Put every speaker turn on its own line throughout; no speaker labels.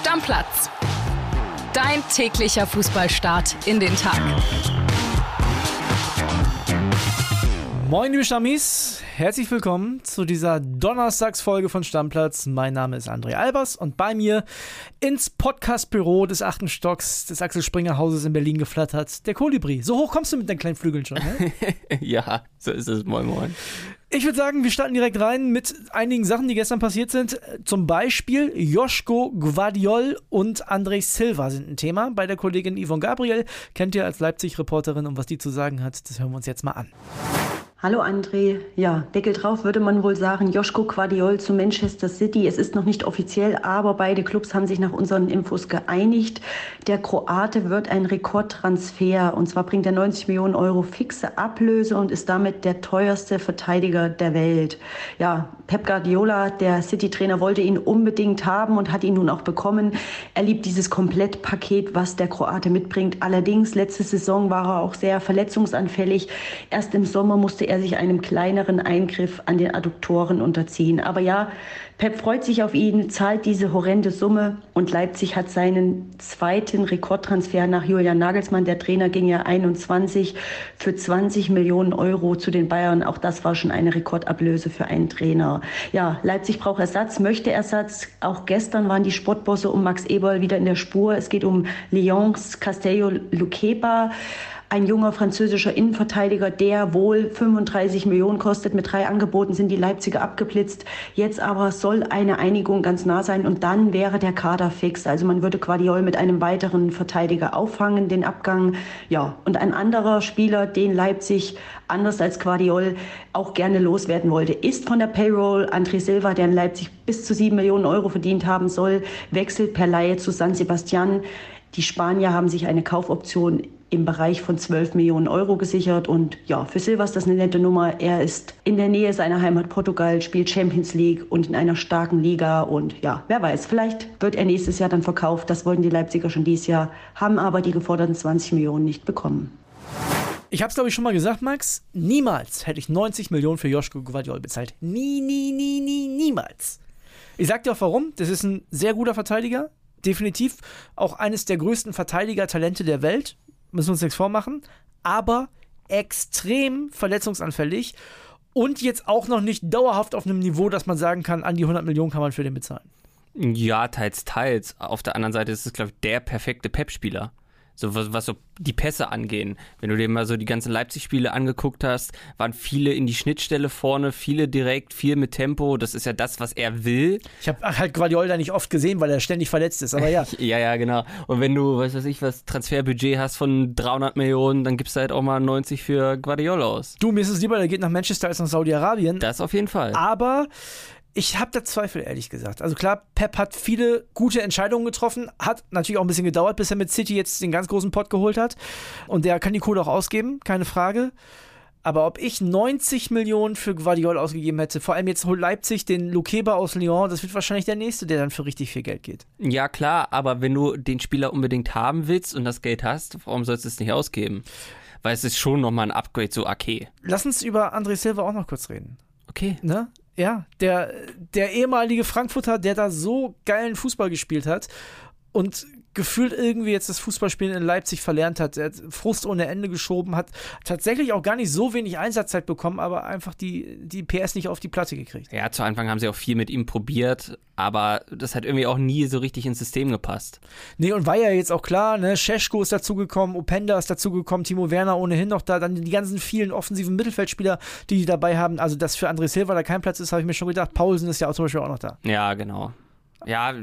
Stammplatz. Dein täglicher Fußballstart in den Tag.
Moin, liebe Stammis. Herzlich willkommen zu dieser Donnerstagsfolge von Stammplatz. Mein Name ist André Albers und bei mir ins Podcastbüro des achten Stocks des Axel Springer Hauses in Berlin geflattert, der Kolibri. So hoch kommst du mit deinen kleinen Flügeln schon, ne?
ja, so ist es. Moin, moin.
Ich würde sagen, wir starten direkt rein mit einigen Sachen, die gestern passiert sind. Zum Beispiel Joschko Guardiol und André Silva sind ein Thema. Bei der Kollegin Yvonne Gabriel kennt ihr als Leipzig-Reporterin und was die zu sagen hat, das hören wir uns jetzt mal an.
Hallo André. Ja, Deckel drauf würde man wohl sagen, Joschko Quadiol zu Manchester City. Es ist noch nicht offiziell, aber beide Clubs haben sich nach unseren Infos geeinigt. Der Kroate wird ein Rekordtransfer und zwar bringt er 90 Millionen Euro fixe Ablöse und ist damit der teuerste Verteidiger der Welt. Ja, Pep Guardiola, der City-Trainer, wollte ihn unbedingt haben und hat ihn nun auch bekommen. Er liebt dieses Komplettpaket, was der Kroate mitbringt. Allerdings, letzte Saison war er auch sehr verletzungsanfällig. Erst im Sommer musste er sich einem kleineren Eingriff an den Adduktoren unterziehen. Aber ja, Pep freut sich auf ihn, zahlt diese horrende Summe und Leipzig hat seinen zweiten Rekordtransfer nach Julian Nagelsmann. Der Trainer ging ja 21 für 20 Millionen Euro zu den Bayern. Auch das war schon eine Rekordablöse für einen Trainer. Ja, Leipzig braucht Ersatz, möchte Ersatz. Auch gestern waren die Sportbosse um Max Eberl wieder in der Spur. Es geht um Lyons Castello Luqueba ein junger französischer Innenverteidiger, der wohl 35 Millionen kostet. Mit drei Angeboten sind die Leipziger abgeblitzt. Jetzt aber soll eine Einigung ganz nah sein und dann wäre der Kader fix. Also man würde Guardiol mit einem weiteren Verteidiger auffangen, den Abgang. Ja, und ein anderer Spieler, den Leipzig anders als Guardiol auch gerne loswerden wollte, ist von der Payroll André Silva, der in Leipzig bis zu sieben Millionen Euro verdient haben soll, wechselt per Laie zu San Sebastian. Die Spanier haben sich eine Kaufoption im Bereich von 12 Millionen Euro gesichert. Und ja, für Silva ist das eine nette Nummer. Er ist in der Nähe seiner Heimat Portugal, spielt Champions League und in einer starken Liga. Und ja, wer weiß, vielleicht wird er nächstes Jahr dann verkauft. Das wollten die Leipziger schon dieses Jahr, haben aber die geforderten 20 Millionen nicht bekommen.
Ich habe es, glaube ich, schon mal gesagt, Max. Niemals hätte ich 90 Millionen für Joschko Guardiol bezahlt. Nie, nie, nie, nie, niemals. Ich sag dir auch warum. Das ist ein sehr guter Verteidiger. Definitiv auch eines der größten Verteidiger-Talente der Welt müssen wir uns nichts vormachen, aber extrem verletzungsanfällig und jetzt auch noch nicht dauerhaft auf einem Niveau, dass man sagen kann, an die 100 Millionen kann man für den bezahlen.
Ja, teils, teils. Auf der anderen Seite ist es, glaube ich, der perfekte Pep-Spieler so was, was so die Pässe angehen. Wenn du dir mal so die ganzen Leipzig-Spiele angeguckt hast, waren viele in die Schnittstelle vorne, viele direkt, viel mit Tempo. Das ist ja das, was er will.
Ich habe halt Guardiola nicht oft gesehen, weil er ständig verletzt ist, aber ja.
ja, ja, genau. Und wenn du, weiß was ich, was Transferbudget hast von 300 Millionen, dann gibst du halt auch mal 90 für Guardiola aus.
Du, mir ist es lieber, der geht nach Manchester als nach Saudi-Arabien.
Das auf jeden Fall.
Aber ich habe da Zweifel, ehrlich gesagt. Also klar, Pep hat viele gute Entscheidungen getroffen, hat natürlich auch ein bisschen gedauert, bis er mit City jetzt den ganz großen Pot geholt hat. Und der kann die Kohle auch ausgeben, keine Frage. Aber ob ich 90 Millionen für Guardiol ausgegeben hätte, vor allem jetzt holt Leipzig den Lukeba aus Lyon, das wird wahrscheinlich der nächste, der dann für richtig viel Geld geht.
Ja, klar, aber wenn du den Spieler unbedingt haben willst und das Geld hast, warum sollst du es nicht ausgeben? Weil es ist schon nochmal ein Upgrade zu Ake.
Lass uns über André Silva auch noch kurz reden.
Okay.
Ne? Ja, der, der ehemalige Frankfurter, der da so geilen Fußball gespielt hat und gefühlt irgendwie jetzt das Fußballspielen in Leipzig verlernt hat. Er hat Frust ohne Ende geschoben, hat tatsächlich auch gar nicht so wenig Einsatzzeit bekommen, aber einfach die, die PS nicht auf die Platte gekriegt.
Ja, zu Anfang haben sie auch viel mit ihm probiert, aber das hat irgendwie auch nie so richtig ins System gepasst.
Nee, und war ja jetzt auch klar, ne, Scheschko ist dazugekommen, Openda ist dazugekommen, Timo Werner ohnehin noch da, dann die ganzen vielen offensiven Mittelfeldspieler, die die dabei haben. Also, dass für André Silva da kein Platz ist, habe ich mir schon gedacht. Paulsen ist ja auch zum Beispiel auch noch da.
Ja, genau. Ja,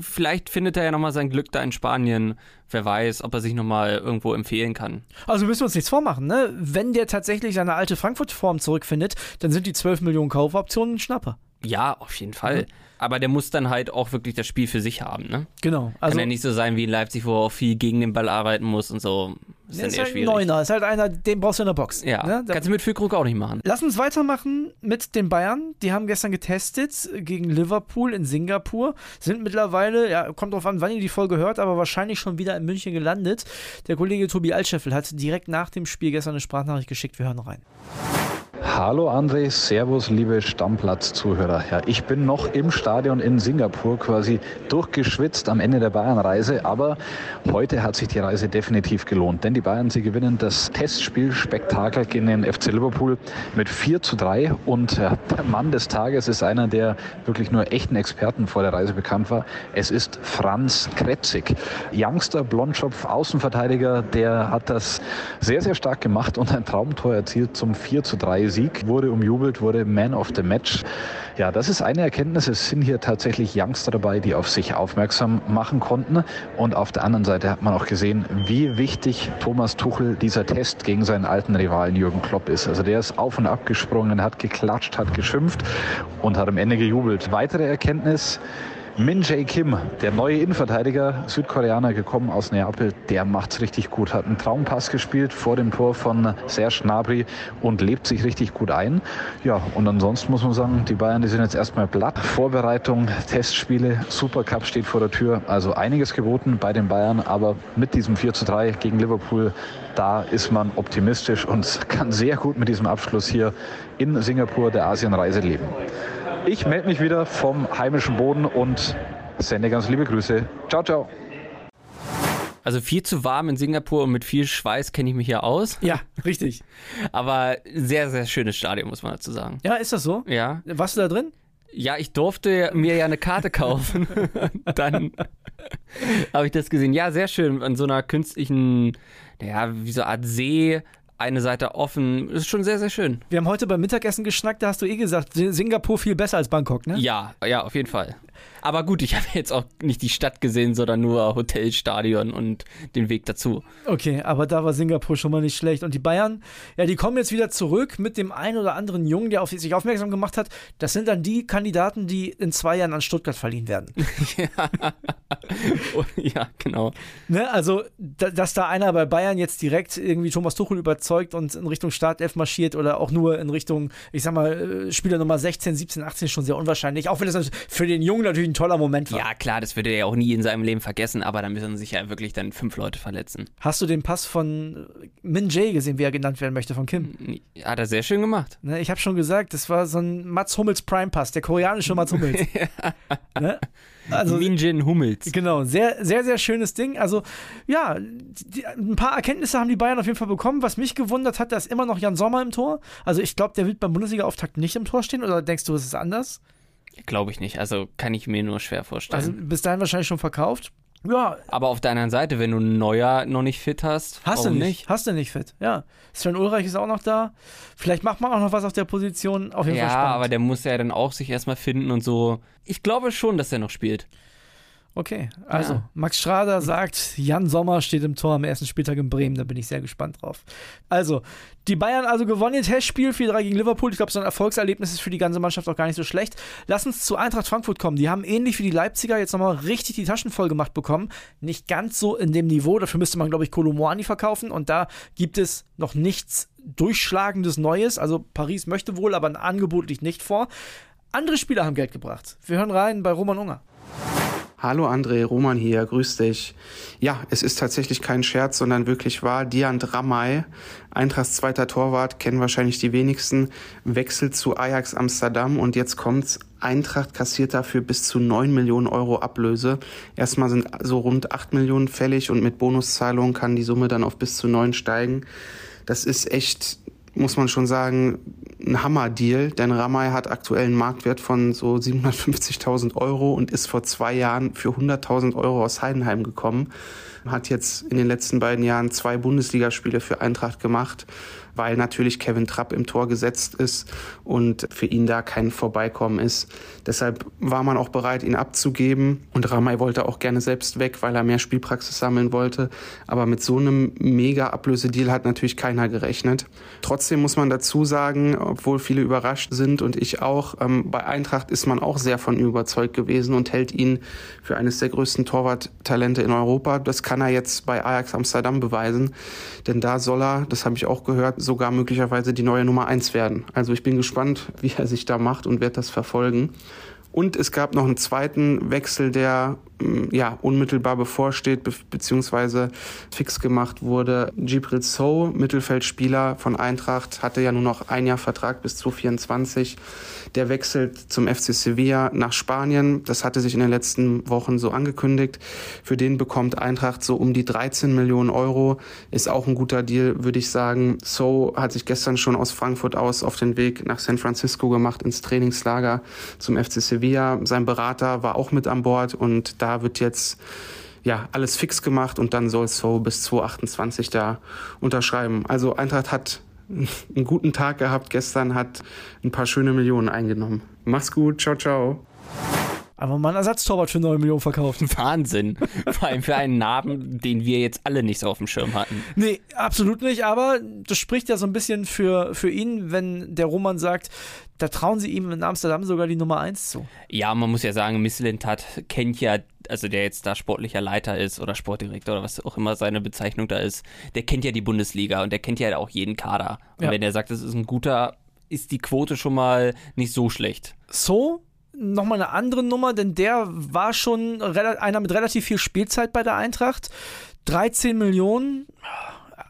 vielleicht findet er ja nochmal sein Glück da in Spanien. Wer weiß, ob er sich nochmal irgendwo empfehlen kann.
Also müssen wir uns nichts vormachen, ne? Wenn der tatsächlich seine alte Frankfurt-Form zurückfindet, dann sind die 12 Millionen Kaufoptionen ein Schnapper.
Ja, auf jeden Fall. Mhm. Aber der muss dann halt auch wirklich das Spiel für sich haben, ne?
Genau.
Also, Kann ja nicht so sein wie in Leipzig, wo er auch viel gegen den Ball arbeiten muss und so.
Ist, dann ist eher halt schwierig. Ein Neuner, ist halt einer, den brauchst du in der Box.
Ja, ne? kannst du mit Füllkrug auch nicht machen.
Lass uns weitermachen mit den Bayern. Die haben gestern getestet gegen Liverpool in Singapur. Sind mittlerweile, ja, kommt drauf an, wann ihr die Folge hört, aber wahrscheinlich schon wieder in München gelandet. Der Kollege Tobi Altscheffel hat direkt nach dem Spiel gestern eine Sprachnachricht geschickt. Wir hören rein.
Hallo André, Servus, liebe Stammplatz-Zuhörer. Ja, ich bin noch im Stadion in Singapur quasi durchgeschwitzt am Ende der Bayern-Reise, aber heute hat sich die Reise definitiv gelohnt, denn die Bayern, sie gewinnen das Testspiel-Spektakel gegen den FC Liverpool mit 4 zu 3 und der Mann des Tages ist einer, der wirklich nur echten Experten vor der Reise bekannt war. Es ist Franz Krebsig. Youngster, Blondschopf, Außenverteidiger, der hat das sehr, sehr stark gemacht und ein Traumtor erzielt zum 4 zu 3 Sieg, wurde umjubelt, wurde Man of the Match. Ja, das ist eine Erkenntnis. Es sind hier tatsächlich Youngster dabei, die auf sich aufmerksam machen konnten. Und auf der anderen Seite hat man auch gesehen, wie wichtig Thomas Tuchel dieser Test gegen seinen alten Rivalen Jürgen Klopp ist. Also der ist auf und ab gesprungen, hat geklatscht, hat geschimpft und hat am Ende gejubelt. Weitere Erkenntnis, Min Jae Kim, der neue Innenverteidiger, Südkoreaner, gekommen aus Neapel, der macht's richtig gut. Hat einen Traumpass gespielt vor dem Tor von Serge Gnabry und lebt sich richtig gut ein. Ja, und ansonsten muss man sagen, die Bayern, die sind jetzt erstmal platt. Vorbereitung, Testspiele, Supercup steht vor der Tür. Also einiges geboten bei den Bayern, aber mit diesem 4 zu 3 gegen Liverpool, da ist man optimistisch und kann sehr gut mit diesem Abschluss hier in Singapur der Asienreise leben. Ich melde mich wieder vom heimischen Boden und sende ganz liebe Grüße. Ciao, ciao.
Also viel zu warm in Singapur und mit viel Schweiß kenne ich mich hier aus.
Ja, richtig.
Aber sehr, sehr schönes Stadion, muss man dazu sagen.
Ja, ist das so?
Ja.
Warst du da drin?
Ja, ich durfte mir ja eine Karte kaufen. Dann habe ich das gesehen. Ja, sehr schön. An so einer künstlichen, ja, wie so eine Art See eine Seite offen. Ist schon sehr, sehr schön.
Wir haben heute beim Mittagessen geschnackt, da hast du eh gesagt, Singapur viel besser als Bangkok, ne?
Ja, ja, auf jeden Fall. Aber gut, ich habe jetzt auch nicht die Stadt gesehen, sondern nur Hotel, Stadion und den Weg dazu.
Okay, aber da war Singapur schon mal nicht schlecht. Und die Bayern, ja, die kommen jetzt wieder zurück mit dem einen oder anderen Jungen, der auf sich aufmerksam gemacht hat. Das sind dann die Kandidaten, die in zwei Jahren an Stuttgart verliehen werden.
ja. ja, genau.
Ne, also, da, dass da einer bei Bayern jetzt direkt irgendwie Thomas Tuchel überzeugt und in Richtung Startelf marschiert oder auch nur in Richtung, ich sag mal, äh, Spieler Nummer 16, 17, 18 ist schon sehr unwahrscheinlich. Auch wenn das für den Jungen natürlich ein toller Moment war.
Ja, klar, das würde er ja auch nie in seinem Leben vergessen, aber da müssen sich ja wirklich dann fünf Leute verletzen.
Hast du den Pass von Min Jae gesehen, wie er genannt werden möchte, von Kim?
Hat er sehr schön gemacht.
Ne, ich habe schon gesagt, das war so ein Mats Hummels Prime Pass, der koreanische Mats Hummels. ne?
Also, Minjin Hummels.
Genau, sehr, sehr, sehr schönes Ding. Also, ja, die, ein paar Erkenntnisse haben die Bayern auf jeden Fall bekommen. Was mich gewundert hat, da ist immer noch Jan Sommer im Tor. Also, ich glaube, der wird beim Bundesliga-Auftakt nicht im Tor stehen. Oder denkst du, es ist anders?
Glaube ich nicht. Also, kann ich mir nur schwer vorstellen.
Also, bis dahin wahrscheinlich schon verkauft. Ja.
Aber auf der anderen Seite, wenn du einen Neuer noch nicht fit hast,
hast du nicht? nicht? Hast du nicht fit, ja. Sven Ulreich ist auch noch da. Vielleicht macht man auch noch was auf der Position. Auf jeden
ja,
Fall spannend.
aber der muss ja dann auch sich erstmal finden und so. Ich glaube schon, dass er noch spielt.
Okay, also ja. Max Schrader sagt, Jan Sommer steht im Tor am ersten Spieltag in Bremen, da bin ich sehr gespannt drauf. Also, die Bayern also gewonnen ihr Testspiel 4-3 gegen Liverpool. Ich glaube, so ein Erfolgserlebnis ist für die ganze Mannschaft auch gar nicht so schlecht. Lass uns zu Eintracht Frankfurt kommen. Die haben ähnlich wie die Leipziger jetzt nochmal richtig die Taschen voll gemacht bekommen. Nicht ganz so in dem Niveau, dafür müsste man, glaube ich, Kolomoani verkaufen und da gibt es noch nichts durchschlagendes Neues. Also Paris möchte wohl, aber ein Angebot liegt nicht vor. Andere Spieler haben Geld gebracht. Wir hören rein bei Roman Unger.
Hallo André, Roman hier, grüß dich. Ja, es ist tatsächlich kein Scherz, sondern wirklich wahr. Diand Ramay, Eintrachts zweiter Torwart, kennen wahrscheinlich die wenigsten, wechselt zu Ajax Amsterdam und jetzt kommt's. Eintracht kassiert dafür bis zu neun Millionen Euro Ablöse. Erstmal sind so rund acht Millionen fällig und mit Bonuszahlungen kann die Summe dann auf bis zu neun steigen. Das ist echt muss man schon sagen, ein Hammer-Deal, denn Ramay hat aktuell einen Marktwert von so 750.000 Euro und ist vor zwei Jahren für 100.000 Euro aus Heidenheim gekommen. Hat jetzt in den letzten beiden Jahren zwei Bundesligaspiele für Eintracht gemacht weil natürlich Kevin Trapp im Tor gesetzt ist und für ihn da kein Vorbeikommen ist. Deshalb war man auch bereit, ihn abzugeben und Ramay wollte auch gerne selbst weg, weil er mehr Spielpraxis sammeln wollte. Aber mit so einem mega Ablösedeal hat natürlich keiner gerechnet. Trotzdem muss man dazu sagen, obwohl viele überrascht sind und ich auch, ähm, bei Eintracht ist man auch sehr von ihm überzeugt gewesen und hält ihn für eines der größten Torwarttalente in Europa. Das kann er jetzt bei Ajax Amsterdam beweisen, denn da soll er, das habe ich auch gehört, sogar möglicherweise die neue Nummer eins werden. Also ich bin gespannt, wie er sich da macht und werde das verfolgen. Und es gab noch einen zweiten Wechsel, der ja, unmittelbar bevorsteht, be beziehungsweise fix gemacht wurde. Gibril So, Mittelfeldspieler von Eintracht, hatte ja nur noch ein Jahr Vertrag bis 2024. Der wechselt zum FC Sevilla nach Spanien. Das hatte sich in den letzten Wochen so angekündigt. Für den bekommt Eintracht so um die 13 Millionen Euro. Ist auch ein guter Deal, würde ich sagen. So hat sich gestern schon aus Frankfurt aus auf den Weg nach San Francisco gemacht ins Trainingslager zum FC Sevilla. Sein Berater war auch mit an Bord und da wird jetzt ja, alles fix gemacht und dann soll So bis 2028 da unterschreiben. Also Eintracht hat einen guten Tag gehabt gestern, hat ein paar schöne Millionen eingenommen. Mach's gut, ciao, ciao.
Aber man Ersatztorwart für 9 Millionen verkauft.
Wahnsinn. Vor allem für einen Namen, den wir jetzt alle nicht so auf dem Schirm hatten.
Nee, absolut nicht. Aber das spricht ja so ein bisschen für, für ihn, wenn der Roman sagt, da trauen sie ihm in Amsterdam sogar die Nummer 1 zu.
Ja, man muss ja sagen, Misselintat kennt ja, also der jetzt da sportlicher Leiter ist oder Sportdirektor oder was auch immer seine Bezeichnung da ist, der kennt ja die Bundesliga und der kennt ja auch jeden Kader. Und
Ja.
wenn er sagt, das ist ein guter, ist die Quote schon mal nicht so schlecht.
So, nochmal eine andere Nummer, denn der war schon einer mit relativ viel Spielzeit bei der Eintracht. 13 Millionen.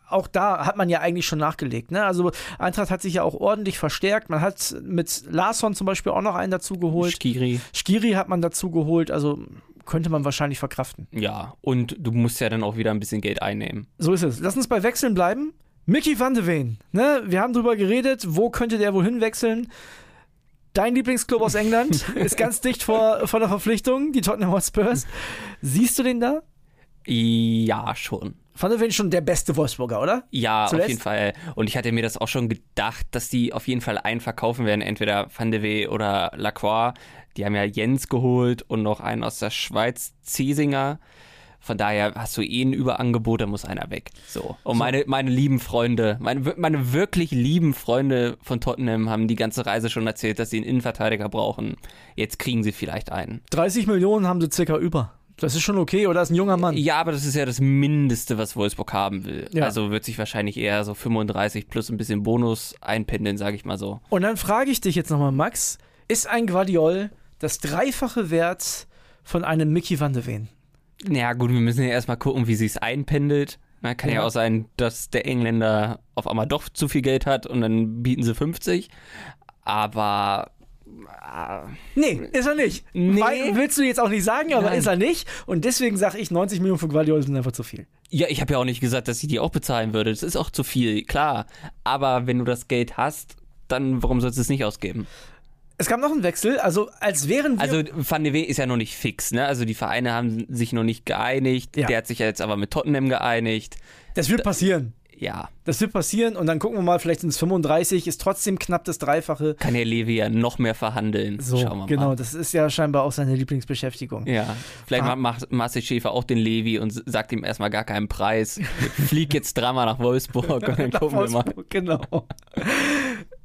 Auch da hat man ja eigentlich schon nachgelegt. Ne? Also Eintracht hat sich ja auch ordentlich verstärkt. Man hat mit Larsson zum Beispiel auch noch einen dazu geholt.
Skiri.
Skiri hat man dazu geholt. Also könnte man wahrscheinlich verkraften.
Ja, und du musst ja dann auch wieder ein bisschen Geld einnehmen.
So ist es. Lass uns bei Wechseln bleiben. Mickey van de Ven, ne? Wir haben drüber geredet, wo könnte der wohl hinwechseln? Dein Lieblingsclub aus England ist ganz dicht vor, vor der Verpflichtung, die Tottenham Hotspurs. Siehst du den da?
Ja, schon.
Van de Ven schon der beste Wolfsburger, oder?
Ja,
Zuletzt?
auf jeden Fall. Und ich hatte mir das auch schon gedacht, dass die auf jeden Fall einen verkaufen werden, entweder Van de Wee oder Lacroix. Die haben ja Jens geholt und noch einen aus der Schweiz, Ziesinger. Von daher hast du eh ein Überangebot, da muss einer weg. So. Und meine, meine lieben Freunde, meine, meine wirklich lieben Freunde von Tottenham haben die ganze Reise schon erzählt, dass sie einen Innenverteidiger brauchen. Jetzt kriegen sie vielleicht einen.
30 Millionen haben sie circa über. Das ist schon okay, oder? Ist ein junger Mann.
Ja, aber das ist ja das Mindeste, was Wolfsburg haben will.
Ja.
Also wird sich wahrscheinlich eher so 35 plus ein bisschen Bonus einpendeln, sage ich mal so.
Und dann frage ich dich jetzt nochmal, Max, ist ein Guardiol das dreifache Wert von einem Mickey van de Ven?
Ja gut, wir müssen ja erstmal gucken, wie sich's einpendelt. Na, kann ja.
Ja.
auch sein, dass der Engländer auf einmal doch zu viel Geld hat und dann bieten sie 50. Aber äh,
Nee, ist er nicht.
Nee.
Weil- Willst du jetzt auch nicht sagen, aber
Nein.
ist er nicht. Und deswegen sage ich, 90 Millionen für Guardiola sind einfach zu viel.
ja, ich habe ja auch nicht gesagt, dass ich die auch bezahlen würde. Das ist auch zu viel, klar. Aber wenn du das Geld hast, dann warum sollst du es nicht ausgeben?
Es gab noch einen Wechsel, also als wären wir...
Also Van de Wee ist ja noch nicht fix, ne? Also die Vereine haben sich noch nicht geeinigt.
Ja.
Der hat sich ja jetzt aber mit Tottenham geeinigt.
das wird passieren.
Ja,
Das wird passieren und dann gucken wir mal, vielleicht sind es 35, ist trotzdem knapp das Dreifache.
kann der Levi ja noch mehr verhandeln.
So,
Schauen wir
genau,
mal.
das ist ja scheinbar auch seine Lieblingsbeschäftigung.
Ja, vielleicht
Ah.
macht Marcel Schäfer auch den Levi und sagt ihm erstmal gar keinen Preis. Flieg jetzt dreimal nach Wolfsburg und dann gucken wir mal.
Genau.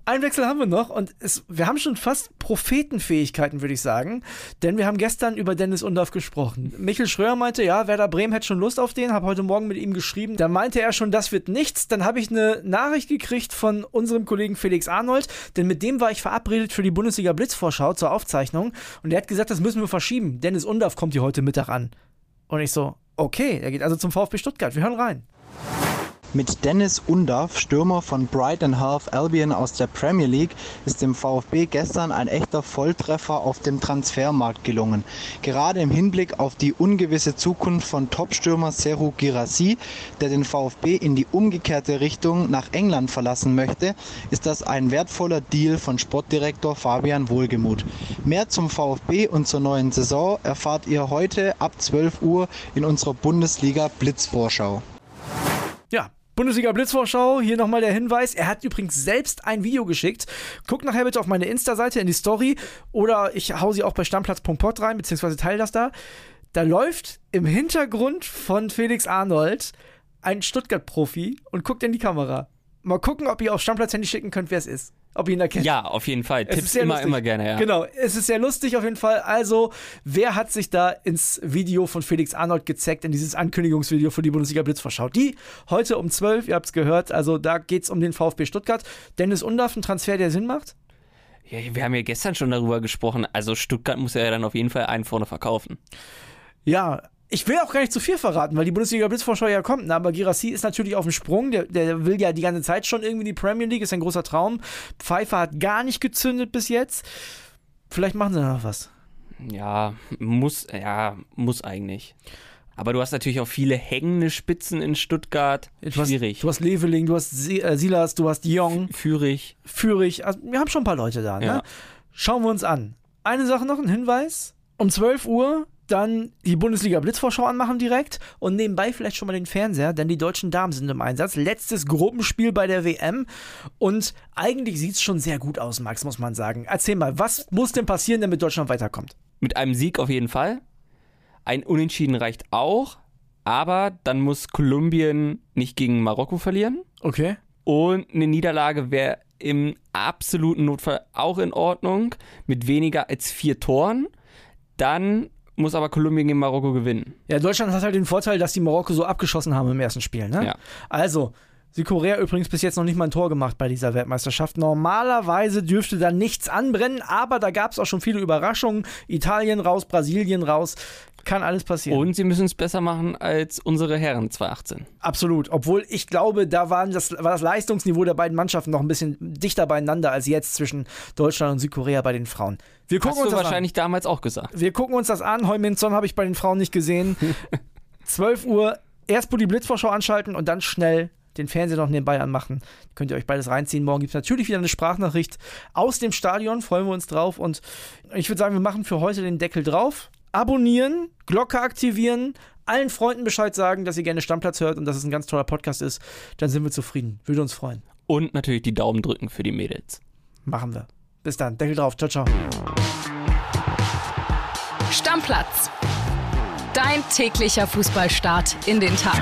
Einen Wechsel haben wir noch und es, wir haben schon fast Prophetenfähigkeiten, würde ich sagen. Denn wir haben gestern über Dennis Undorf gesprochen. Michel Schröer meinte, ja, Werder Bremen hätte schon Lust auf den, habe heute Morgen mit ihm geschrieben. Da meinte er schon, das wird nichts. Dann habe ich eine Nachricht gekriegt von unserem Kollegen Felix Arnold, denn mit dem war ich verabredet für die Bundesliga Blitzvorschau zur Aufzeichnung. Und er hat gesagt, das müssen wir verschieben. Dennis Undorf kommt hier heute Mittag an. Und ich so, okay, er geht also zum VfB Stuttgart. Wir hören rein.
Mit Dennis Undaff, Stürmer von Brighton Half Albion aus der Premier League, ist dem VfB gestern ein echter Volltreffer auf dem Transfermarkt gelungen. Gerade im Hinblick auf die ungewisse Zukunft von Topstürmer Seru Girassi, der den VfB in die umgekehrte Richtung nach England verlassen möchte, ist das ein wertvoller Deal von Sportdirektor Fabian Wohlgemuth. Mehr zum VfB und zur neuen Saison erfahrt ihr heute ab 12 Uhr in unserer Bundesliga Blitzvorschau.
Bundesliga Blitzvorschau, hier nochmal der Hinweis. Er hat übrigens selbst ein Video geschickt. Guckt nachher bitte auf meine Insta-Seite in die Story oder ich hau sie auch bei stammplatz.pod rein, beziehungsweise teile das da. Da läuft im Hintergrund von Felix Arnold ein Stuttgart-Profi und guckt in die Kamera. Mal gucken, ob ihr auf Stammplatz-Handy schicken könnt, wer es ist. Ob ihr ihn erkennt.
Ja, auf jeden Fall.
Es
Tipps immer,
lustig.
immer gerne, ja.
Genau, es ist sehr lustig auf jeden Fall. Also, wer hat sich da ins Video von Felix Arnold gezeckt, in dieses Ankündigungsvideo für die Bundesliga Blitzvorschau? Die heute um 12, ihr habt es gehört, also da geht es um den VfB Stuttgart. Dennis Undaff, ein Transfer, der Sinn macht?
ja. Wir haben ja gestern schon darüber gesprochen. Also Stuttgart muss ja dann auf jeden Fall einen vorne verkaufen.
Ja, ich will auch gar nicht zu viel verraten, weil die Bundesliga Blitzvorschau ja kommt. Aber Girassi ist natürlich auf dem Sprung. Der, der, will ja die ganze Zeit schon irgendwie die Premier League. Ist ein großer Traum. Pfeiffer hat gar nicht gezündet bis jetzt. Vielleicht machen sie noch was.
Ja, muss, ja, muss eigentlich. Aber du hast natürlich auch viele hängende Spitzen in Stuttgart.
Du
Schwierig.
Hast, du hast Leveling, du hast äh, Silas, du hast Jong.
Führig.
Führig. Also, wir haben schon ein paar Leute da. Ne?
Ja.
Schauen wir uns an. Eine Sache noch, ein Hinweis. Um 12 Uhr dann die Bundesliga Blitzvorschau anmachen direkt und nebenbei vielleicht schon mal den Fernseher, denn die deutschen Damen sind im Einsatz. Letztes Gruppenspiel bei der WM und eigentlich sieht es schon sehr gut aus, Max, muss man sagen. Erzähl mal, was muss denn passieren, damit Deutschland weiterkommt?
Mit einem Sieg auf jeden Fall. Ein Unentschieden reicht auch, aber dann muss Kolumbien nicht gegen Marokko verlieren.
Okay.
Und eine Niederlage wäre im absoluten Notfall auch in Ordnung, mit weniger als vier Toren. Dann muss aber Kolumbien gegen Marokko gewinnen.
Ja, Deutschland hat halt den Vorteil, dass die Marokko so abgeschossen haben im ersten Spiel. Ne?
Ja.
Also, Südkorea übrigens bis jetzt noch nicht mal ein Tor gemacht bei dieser Weltmeisterschaft. Normalerweise dürfte da nichts anbrennen, aber da gab es auch schon viele Überraschungen. Italien raus, Brasilien raus. Kann alles passieren.
Und sie müssen es besser machen als unsere Herren 2018.
Absolut. Obwohl ich glaube, da waren das, war das Leistungsniveau der beiden Mannschaften noch ein bisschen dichter beieinander als jetzt zwischen Deutschland und Südkorea bei den Frauen. Wir gucken
Hast
uns
du
das
wahrscheinlich
an.
damals auch gesagt.
Wir gucken uns das an. Heuminson habe ich bei den Frauen nicht gesehen. 12 Uhr erst die Blitzvorschau anschalten und dann schnell den Fernseher noch nebenbei anmachen. Könnt ihr euch beides reinziehen. Morgen gibt es natürlich wieder eine Sprachnachricht aus dem Stadion. Freuen wir uns drauf. Und ich würde sagen, wir machen für heute den Deckel drauf. Abonnieren, Glocke aktivieren, allen Freunden Bescheid sagen, dass ihr gerne Stammplatz hört und dass es ein ganz toller Podcast ist. Dann sind wir zufrieden. Würde uns freuen.
Und natürlich die Daumen drücken für die Mädels.
Machen wir. Bis dann. Deckel drauf. Ciao, ciao.
Stammplatz. Dein täglicher Fußballstart in den Tag.